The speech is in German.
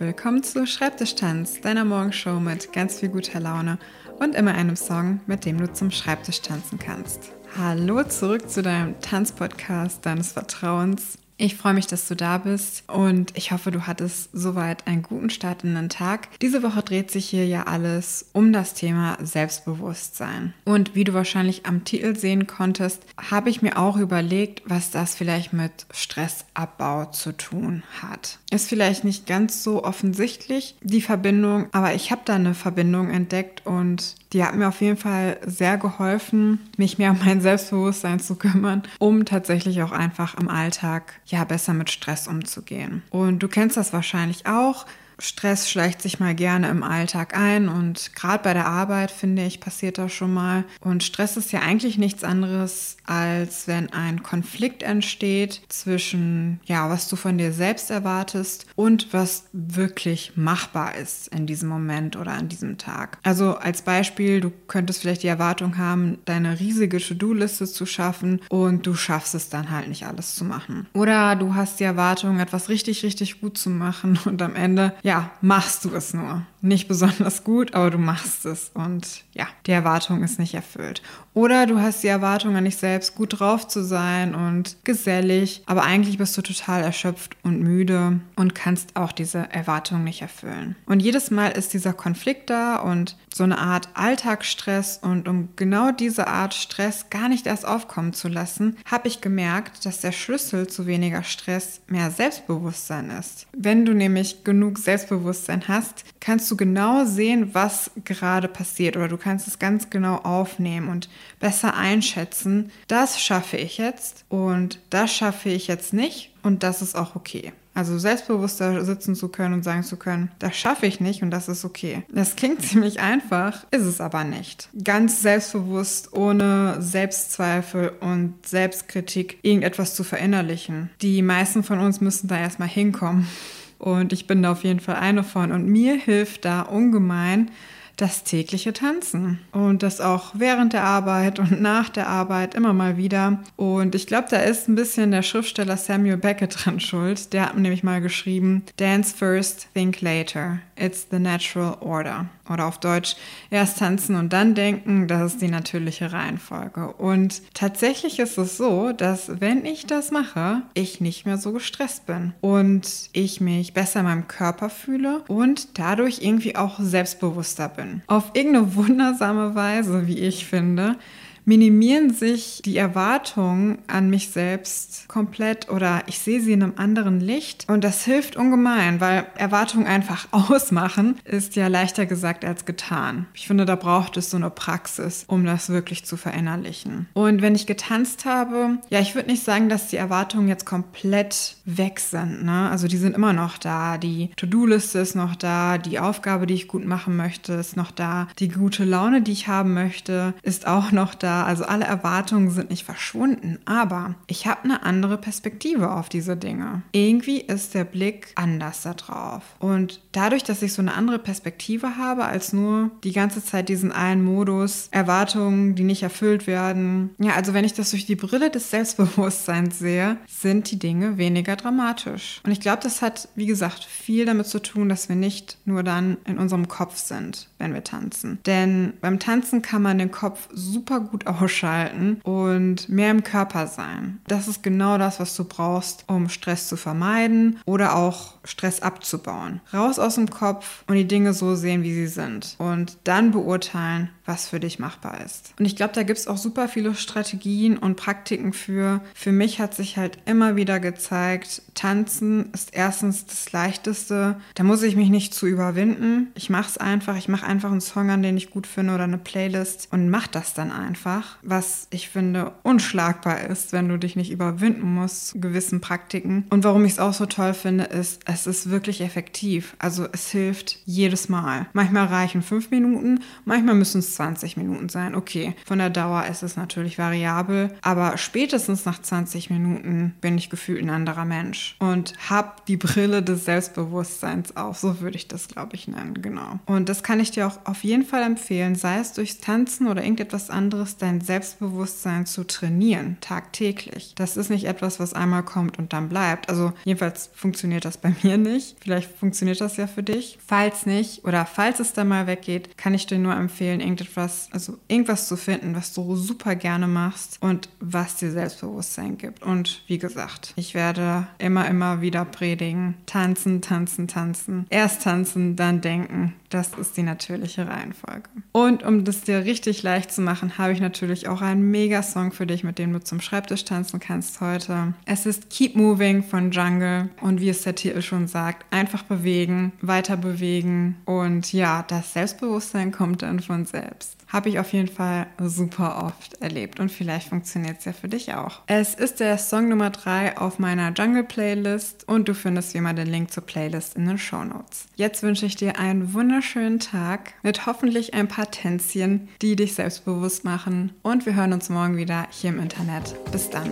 willkommen zu Schreibtischtanz, deiner Morgenshow mit ganz viel guter Laune und immer einem Song, mit dem du zum Schreibtisch tanzen kannst. Hallo zurück zu deinem Tanzpodcast deines Vertrauens. Ich freue mich, dass du da bist und ich hoffe, du hattest soweit einen guten Start in den Tag. Diese Woche dreht sich hier ja alles um das Thema Selbstbewusstsein. Und wie du wahrscheinlich am Titel sehen konntest, habe ich mir auch überlegt, was das vielleicht mit Stressabbau zu tun hat. Ist vielleicht nicht ganz so offensichtlich, die Verbindung, aber ich habe da eine Verbindung entdeckt und die hat mir auf jeden Fall sehr geholfen, mich mehr um mein Selbstbewusstsein zu kümmern, um tatsächlich auch einfach im Alltag ja besser mit Stress umzugehen. Und du kennst das wahrscheinlich auch. Stress schleicht sich mal gerne im Alltag ein und gerade bei der Arbeit, finde ich, passiert das schon mal. Und Stress ist ja eigentlich nichts anderes, als wenn ein Konflikt entsteht zwischen, ja, was du von dir selbst erwartest und was wirklich machbar ist in diesem Moment oder an diesem Tag. Also als Beispiel, du könntest vielleicht die Erwartung haben, deine riesige To-Do-Liste zu schaffen und du schaffst es dann halt nicht alles zu machen. Oder du hast die Erwartung, etwas richtig, richtig gut zu machen und am Ende ja, machst du es nur. Nicht besonders gut, aber du machst es und ja, die Erwartung ist nicht erfüllt. Oder du hast die Erwartung an dich selbst, gut drauf zu sein und gesellig, aber eigentlich bist du total erschöpft und müde und kannst auch diese Erwartung nicht erfüllen. Und jedes Mal ist dieser Konflikt da und so eine Art Alltagsstress und um genau diese Art Stress gar nicht erst aufkommen zu lassen, habe ich gemerkt, dass der Schlüssel zu weniger Stress mehr Selbstbewusstsein ist. Wenn du nämlich genug Selbstbewusstsein hast, kannst du genau sehen, was gerade passiert oder du kannst es ganz genau aufnehmen und besser einschätzen, das schaffe ich jetzt und das schaffe ich jetzt nicht und das ist auch okay. Also selbstbewusster sitzen zu können und sagen zu können, das schaffe ich nicht und das ist okay. Das klingt ziemlich einfach, ist es aber nicht. Ganz selbstbewusst, ohne Selbstzweifel und Selbstkritik irgendetwas zu verinnerlichen. Die meisten von uns müssen da erstmal hinkommen. Und ich bin da auf jeden Fall eine von. Und mir hilft da ungemein das tägliche Tanzen. Und das auch während der Arbeit und nach der Arbeit immer mal wieder. Und ich glaube, da ist ein bisschen der Schriftsteller Samuel Beckett dran schuld. Der hat nämlich mal geschrieben, Dance first, think later. It's the natural order. Oder auf Deutsch, erst tanzen und dann denken, das ist die natürliche Reihenfolge. Und tatsächlich ist es so, dass wenn ich das mache, ich nicht mehr so gestresst bin und ich mich besser in meinem Körper fühle und dadurch irgendwie auch selbstbewusster bin. Auf irgendeine wundersame Weise, wie ich finde, minimieren sich die Erwartungen an mich selbst komplett oder ich sehe sie in einem anderen Licht. Und das hilft ungemein, weil Erwartungen einfach ausmachen ist ja leichter gesagt als getan. Ich finde, da braucht es so eine Praxis, um das wirklich zu verinnerlichen. Und wenn ich getanzt habe, ja, ich würde nicht sagen, dass die Erwartungen jetzt komplett weg sind. Ne? Also die sind immer noch da. Die To-Do-Liste ist noch da. Die Aufgabe, die ich gut machen möchte, ist noch da. Die gute Laune, die ich haben möchte, ist auch noch da also alle Erwartungen sind nicht verschwunden, aber ich habe eine andere Perspektive auf diese Dinge. Irgendwie ist der Blick anders da drauf. Und dadurch, dass ich so eine andere Perspektive habe, als nur die ganze Zeit diesen einen Modus, Erwartungen, die nicht erfüllt werden. Ja, also wenn ich das durch die Brille des Selbstbewusstseins sehe, sind die Dinge weniger dramatisch. Und ich glaube, das hat, wie gesagt, viel damit zu tun, dass wir nicht nur dann in unserem Kopf sind, wenn wir tanzen. Denn beim Tanzen kann man den Kopf super gut ausschalten und mehr im Körper sein. Das ist genau das, was du brauchst, um Stress zu vermeiden oder auch Stress abzubauen. Raus aus dem Kopf und die Dinge so sehen, wie sie sind. Und dann beurteilen, was für dich machbar ist. Und ich glaube, da gibt es auch super viele Strategien und Praktiken für. Für mich hat sich halt immer wieder gezeigt, tanzen ist erstens das Leichteste. Da muss ich mich nicht zu überwinden. Ich mache es einfach. Ich mache einfach einen Song an, den ich gut finde oder eine Playlist und mache das dann einfach. Was ich finde unschlagbar ist, wenn du dich nicht überwinden musst gewissen Praktiken. Und warum ich es auch so toll finde, ist, es ist wirklich effektiv. Also es hilft jedes Mal. Manchmal reichen fünf Minuten, manchmal müssen es 20 Minuten sein. Okay, von der Dauer ist es natürlich variabel, aber spätestens nach 20 Minuten bin ich gefühlt ein anderer Mensch und habe die Brille des Selbstbewusstseins auf. So würde ich das, glaube ich, nennen. Genau. Und das kann ich dir auch auf jeden Fall empfehlen, sei es durchs Tanzen oder irgendetwas anderes, dein Selbstbewusstsein zu trainieren, tagtäglich. Das ist nicht etwas, was einmal kommt und dann bleibt. Also jedenfalls funktioniert das bei mir nicht. Vielleicht funktioniert das ja für dich. Falls nicht oder falls es dann mal weggeht, kann ich dir nur empfehlen, irgendetwas, also irgendwas zu finden, was du super gerne machst und was dir Selbstbewusstsein gibt. Und wie gesagt, ich werde immer, immer wieder predigen. Tanzen, tanzen, tanzen. Erst tanzen, dann denken. Das ist die natürliche Reihenfolge. Und um das dir richtig leicht zu machen, habe ich natürlich auch einen Mega-Song für dich, mit dem du zum Schreibtisch tanzen kannst heute. Es ist Keep Moving von Jungle und wie es der Titel schon sagt, einfach bewegen, weiter bewegen und ja, das Selbstbewusstsein kommt dann von selbst. Habe ich auf jeden Fall super oft erlebt und vielleicht funktioniert es ja für dich auch. Es ist der Song Nummer 3 auf meiner Jungle Playlist und du findest wie immer den Link zur Playlist in den Show Notes. Jetzt wünsche ich dir einen wunderschönen Tag mit hoffentlich ein paar Tänzchen, die dich selbstbewusst machen und wir hören uns morgen wieder hier im Internet. Bis dann.